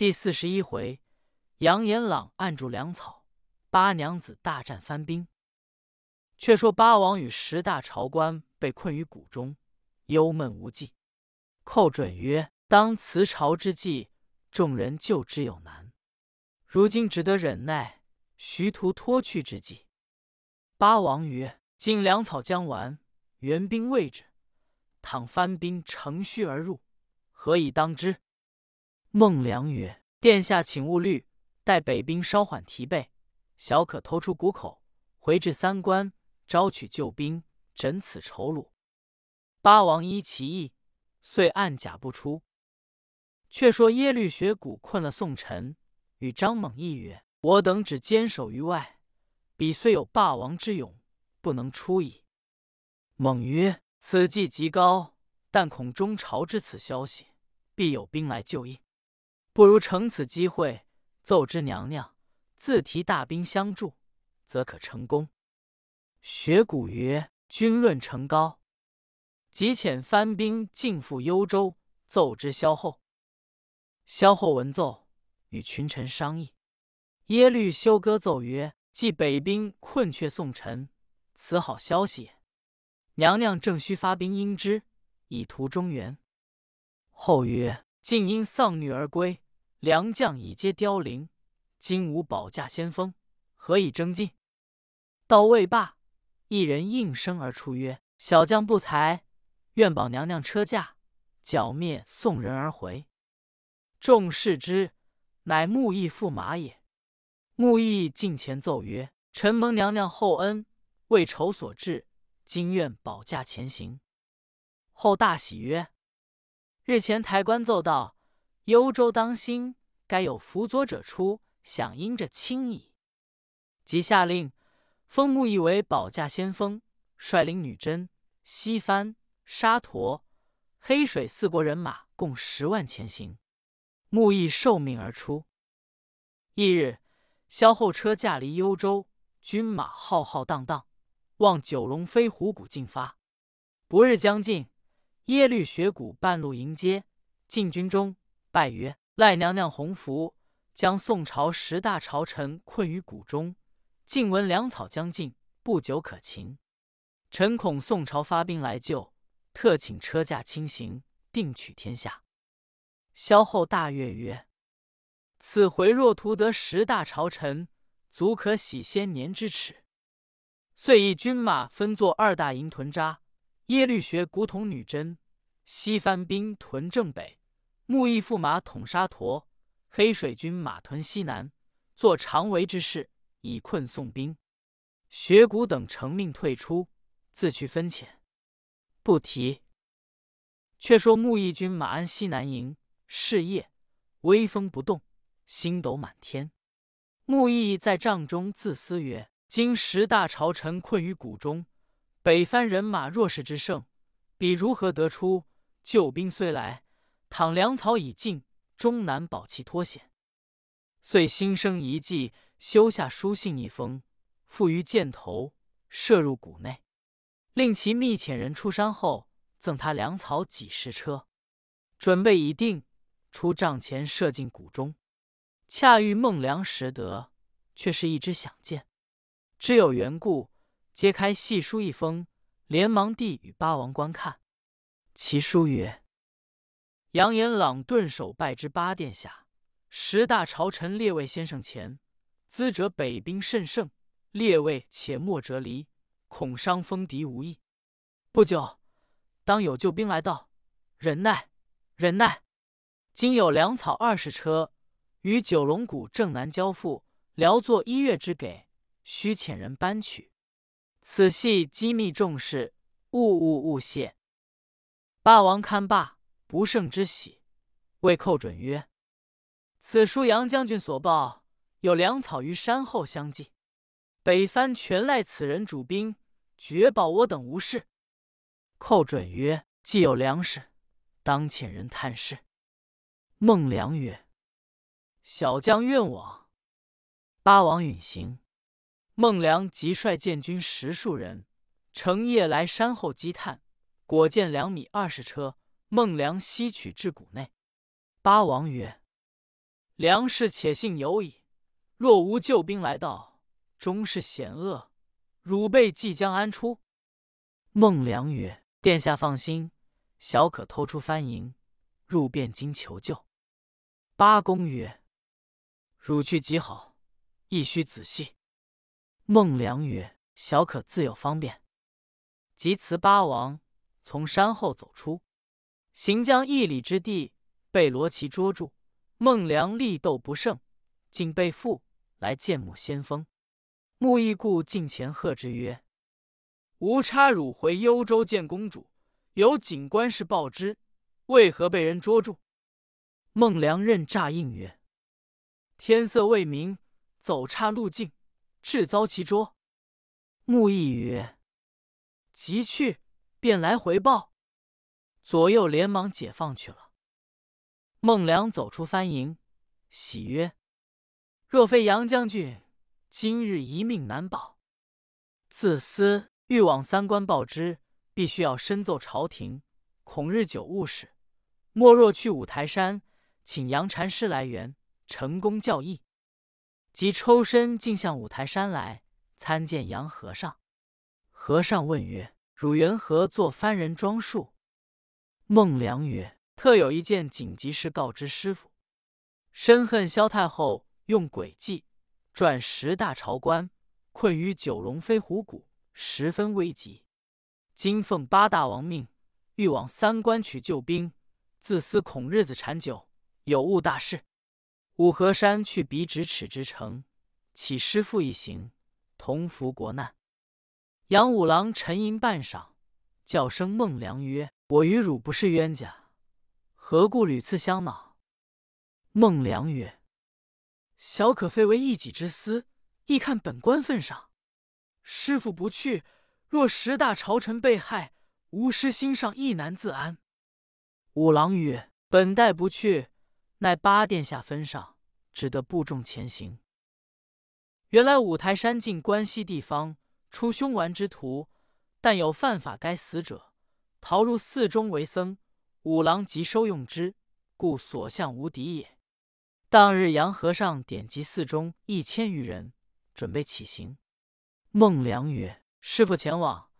第四十一回，杨延朗按住粮草，八娘子大战番兵。却说八王与十大朝官被困于谷中，忧闷无计。寇准曰：“当辞朝之际，众人救之有难，如今只得忍耐，徐图脱去之计。”八王曰：“今粮草将完，援兵未至，倘番兵乘虚而入，何以当之？”孟良曰：“殿下请勿虑，待北兵稍缓提备，小可偷出谷口，回至三关，招取救兵，诊此仇虏。”八王依其意，遂按甲不出。却说耶律学谷困了宋臣，与张猛议曰：“我等只坚守于外，彼虽有霸王之勇，不能出矣。”猛曰：“此计极高，但恐中朝知此消息，必有兵来救应。”不如乘此机会奏知娘娘，自提大兵相助，则可成功。学古曰：“君论成高，即遣番兵进赴幽州，奏之萧后。”萧后闻奏，与群臣商议。耶律休歌奏曰：“既北兵困却宋臣，此好消息也。娘娘正需发兵应之，以图中原。”后曰。竟因丧女而归，良将已皆凋零，今无保驾先锋，何以争进？到未罢，一人应声而出曰：“小将不才，愿保娘娘车驾，剿灭宋人而回。”众视之，乃穆义驸马也。穆义近前奏曰：“臣蒙娘娘厚恩，为仇所至，今愿保驾前行。”后大喜曰。日前抬棺奏道：“幽州当心，该有辅佐者出，想应着亲矣。”即下令封穆义为保驾先锋，率领女真、西番、沙陀、黑水四国人马共十万前行。穆义受命而出。翌日，萧后车驾离幽州，军马浩浩荡荡，望九龙飞虎谷进发。不日将近。耶律雪谷半路迎接，进军中拜曰：“赖娘娘洪福，将宋朝十大朝臣困于谷中，近闻粮草将尽，不久可擒。臣恐宋朝发兵来救，特请车驾轻行，定取天下。”萧后大悦曰：“此回若图得十大朝臣，足可洗先年之耻。”遂以军马分作二大营屯扎。耶律学古统女真，西番兵屯正北，木义驸马统沙陀，黑水军马屯西南，做长围之势，以困宋兵。学谷等乘命退出，自去分遣。不提。却说木义军马安西南营，是夜，微风不动，星斗满天。木义在帐中自思曰：“今十大朝臣困于谷中。”北番人马弱势之盛，彼如何得出？救兵虽来，倘粮草已尽，终难保其脱险。遂心生一计，修下书信一封，附于箭头，射入谷内，令其密遣人出山后，赠他粮草几十车。准备已定，出帐前射进谷中。恰遇孟良识得，却是一支响箭，知有缘故。揭开细书一封，连忙递与八王观看。其书曰：“杨延朗顿首拜之八殿下，十大朝臣列位先生前，资者北兵甚盛，列位且莫折离，恐伤风敌无益。不久，当有救兵来到，忍耐，忍耐。今有粮草二十车，于九龙谷正南交付，辽作一月之给，须遣人搬取。”此系机密重事，勿勿勿泄。霸王看罢，不胜之喜，谓寇准曰：“此书杨将军所报，有粮草于山后相继，北番全赖此人主兵，绝保我等无事。”寇准曰：“既有粮食，当遣人探视。”孟良曰：“小将愿往。”八王允行。孟良即率建军十数人，乘夜来山后积探，果见粮米二十车。孟良西取至谷内。八王曰：“梁氏且信有矣。若无救兵来到，终是险恶。汝辈即将安出？”孟良曰：“殿下放心，小可偷出藩营，入汴京求救。”八公曰：“汝去极好，亦须仔细。”孟良曰：“小可自有方便。”即辞八王，从山后走出，行将一里之地，被罗旗捉住。孟良力斗不胜，竟被缚来见母先锋。穆义固近前喝之曰：“吾差汝回幽州见公主，有警官事报之，为何被人捉住？”孟良任诈应曰：“天色未明，走岔路径。”致遭其捉，穆义曰：“即去，便来回报。”左右连忙解放去了。孟良走出藩营，喜曰：“若非杨将军，今日一命难保。自私欲往三关报之，必须要深奏朝廷，恐日久误事。莫若去五台山，请杨禅师来援，成功教义。”即抽身径向五台山来参见杨和尚。和尚问曰：“汝缘何作番人装束？”孟良曰：“特有一件紧急事告知师傅。深恨萧太后用诡计转十大朝官，困于九龙飞虎谷，十分危急。今奉八大王命，欲往三关取救兵，自思恐日子长久，有误大事。”五河山去彼咫尺之城，启师父一行，同扶国难。杨五郎沉吟半晌，叫声孟良曰：“我与汝不是冤家，何故屡次相恼？”孟良曰：“小可非为一己之私，亦看本官份上。师傅不去，若十大朝臣被害，吾师心上亦难自安。”五郎曰：“本待不去。”乃八殿下分上，只得步众前行。原来五台山近关西地方，出凶顽之徒，但有犯法该死者，逃入寺中为僧。五郎即收用之，故所向无敌也。当日杨和尚点集寺中一千余人，准备起行。孟良曰：“师傅前往，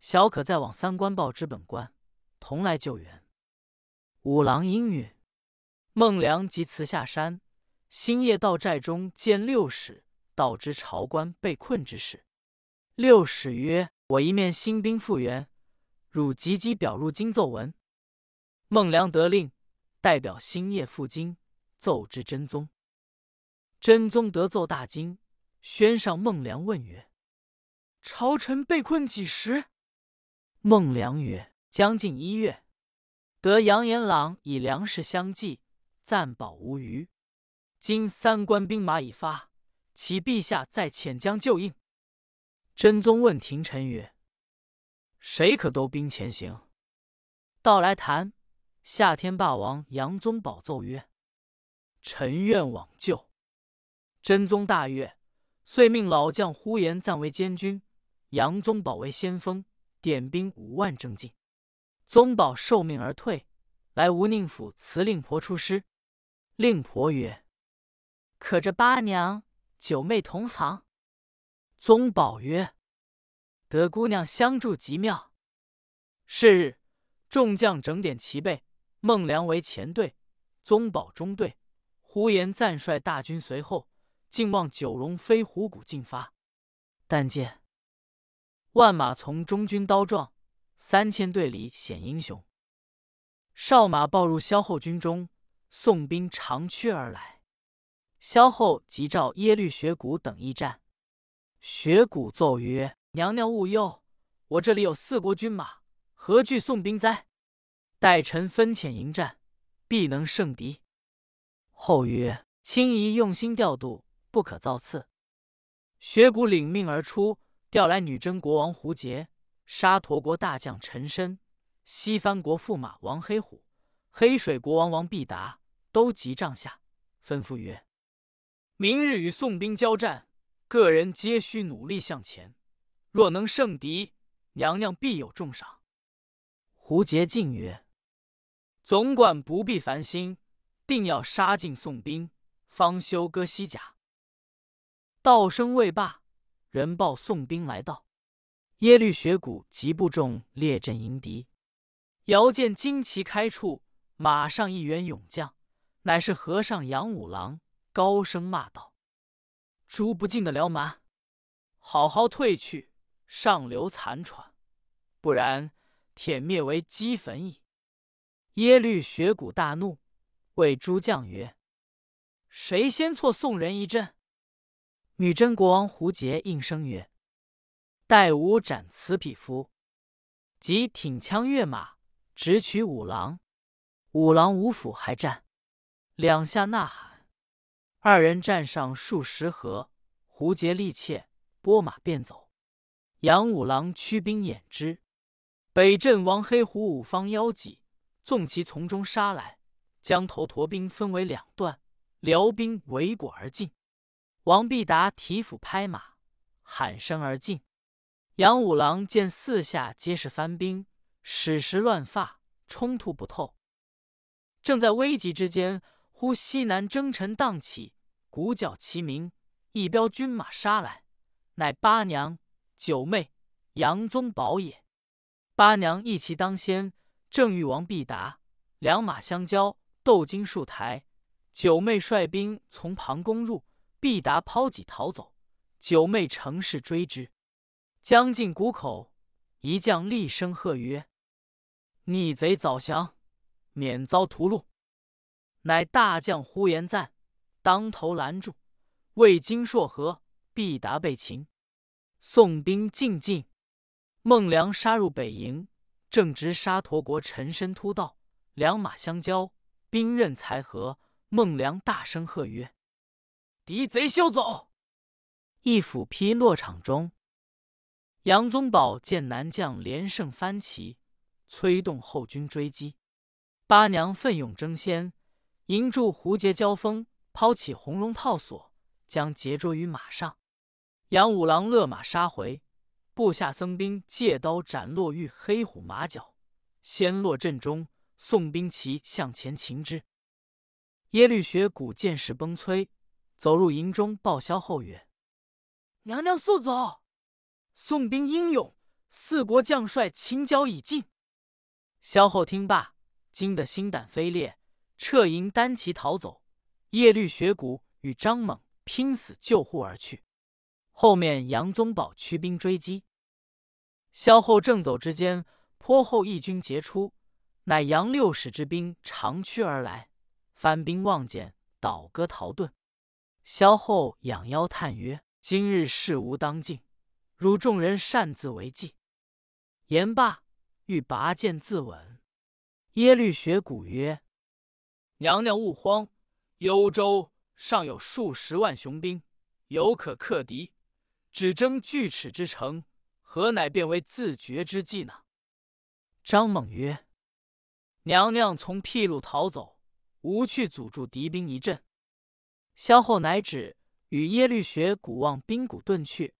小可再往三关报知本官，同来救援。”五郎应允。孟良即辞下山，星夜到寨中见六使，道知朝官被困之事。六使曰：“我一面新兵复员，汝急急表入京奏闻。”孟良得令，代表星夜赴京，奏知真宗。真宗得奏大惊，宣上孟良问曰：“朝臣被困几时？”孟良曰：“将近一月，得杨延朗以粮食相济。”暂保无虞。今三关兵马已发，启陛下再遣将救应。真宗问廷臣曰：“谁可都兵前行？”道来谈。夏天霸王杨宗保奏曰：“臣愿往救。”真宗大悦，遂命老将呼延赞为监军，杨宗保为先锋，点兵五万征进。宗保受命而退，来吴宁府辞令婆出师。令婆曰：“可这八娘九妹同行？”宗保曰：“得姑娘相助极妙。”是日，众将整点齐备，孟良为前队，宗保中队，呼延赞率大军随后，竟望九龙飞虎谷进发。但见万马从中军刀撞，三千队里显英雄。哨马报入萧后军中。宋兵长驱而来，萧后急召耶律学古等驿站。学古奏曰：“娘娘勿忧，我这里有四国军马，何惧宋兵哉？待臣分遣迎战，必能胜敌。”后曰：“卿宜用心调度，不可造次。”雪谷领命而出，调来女真国王胡杰、沙陀国大将陈深、西番国驸马王黑虎。黑水国王王必达都集帐下，吩咐曰：“明日与宋兵交战，个人皆需努力向前。若能胜敌，娘娘必有重赏。”胡杰进曰：“总管不必烦心，定要杀尽宋兵，方休割西甲。”道声未罢，人报宋兵来到。耶律学古急步众列阵迎敌。遥见旌旗开处，马上一员勇将，乃是和尚杨五郎，高声骂道：“诛不尽的辽蛮，好好退去，上留残喘，不然铁灭为齑粉矣！”耶律学古大怒，谓诸将曰：“谁先错宋人一阵？”女真国王胡杰应声曰：“待吾斩此匹夫！”即挺枪跃马。直取五郎，五郎五斧还战，两下呐喊，二人战上数十合，胡杰力怯，拨马便走。杨五郎驱兵掩之。北镇王黑虎五方腰戟，纵其从中杀来，将头驼兵分为两段，辽兵围裹而进。王必达提斧拍马，喊声而进。杨五郎见四下皆是番兵。矢石乱发，冲突不透。正在危急之间，忽西南征尘荡起，鼓角齐鸣，一彪军马杀来，乃八娘、九妹、杨宗保也。八娘一骑当先，正遇王必达，两马相交，斗经数台。九妹率兵从旁攻入，必达抛戟逃走，九妹乘势追之。将近谷口，一将厉声喝曰：逆贼早降，免遭屠戮。乃大将呼延赞当头拦住，魏金硕和，必达被擒。宋兵进进，孟良杀入北营，正值沙陀国陈身突到，两马相交，兵刃才合。孟良大声喝曰：“敌贼休走！”一斧劈落场中。杨宗保见南将连胜翻旗。催动后军追击，八娘奋勇争先，迎住胡杰交锋，抛起红绒套索，将截捉于马上。杨五郎勒马杀回，部下僧兵借刀斩落玉黑虎马脚，先落阵中。宋兵齐向前擒之。耶律学古见势崩摧，走入营中报萧后曰：“娘娘速走！宋兵英勇，四国将帅秦剿已尽。”萧后听罢，惊得心胆飞裂，撤营单骑逃走。耶律学古与张猛拼死救护而去。后面杨宗保驱兵追击。萧后正走之间，颇后一军截出，乃杨六使之兵长驱而来。番兵望见，倒戈逃遁。萧后仰腰叹曰：“今日事无当尽，汝众人擅自为计。”言罢。欲拔剑自刎，耶律学古曰：“娘娘勿慌，幽州尚有数十万雄兵，犹可克敌。只争锯齿之城，何乃变为自绝之计呢？”张猛曰：“娘娘从僻路逃走，吾去阻住敌兵一阵。”萧后乃止，与耶律学古望兵谷遁去。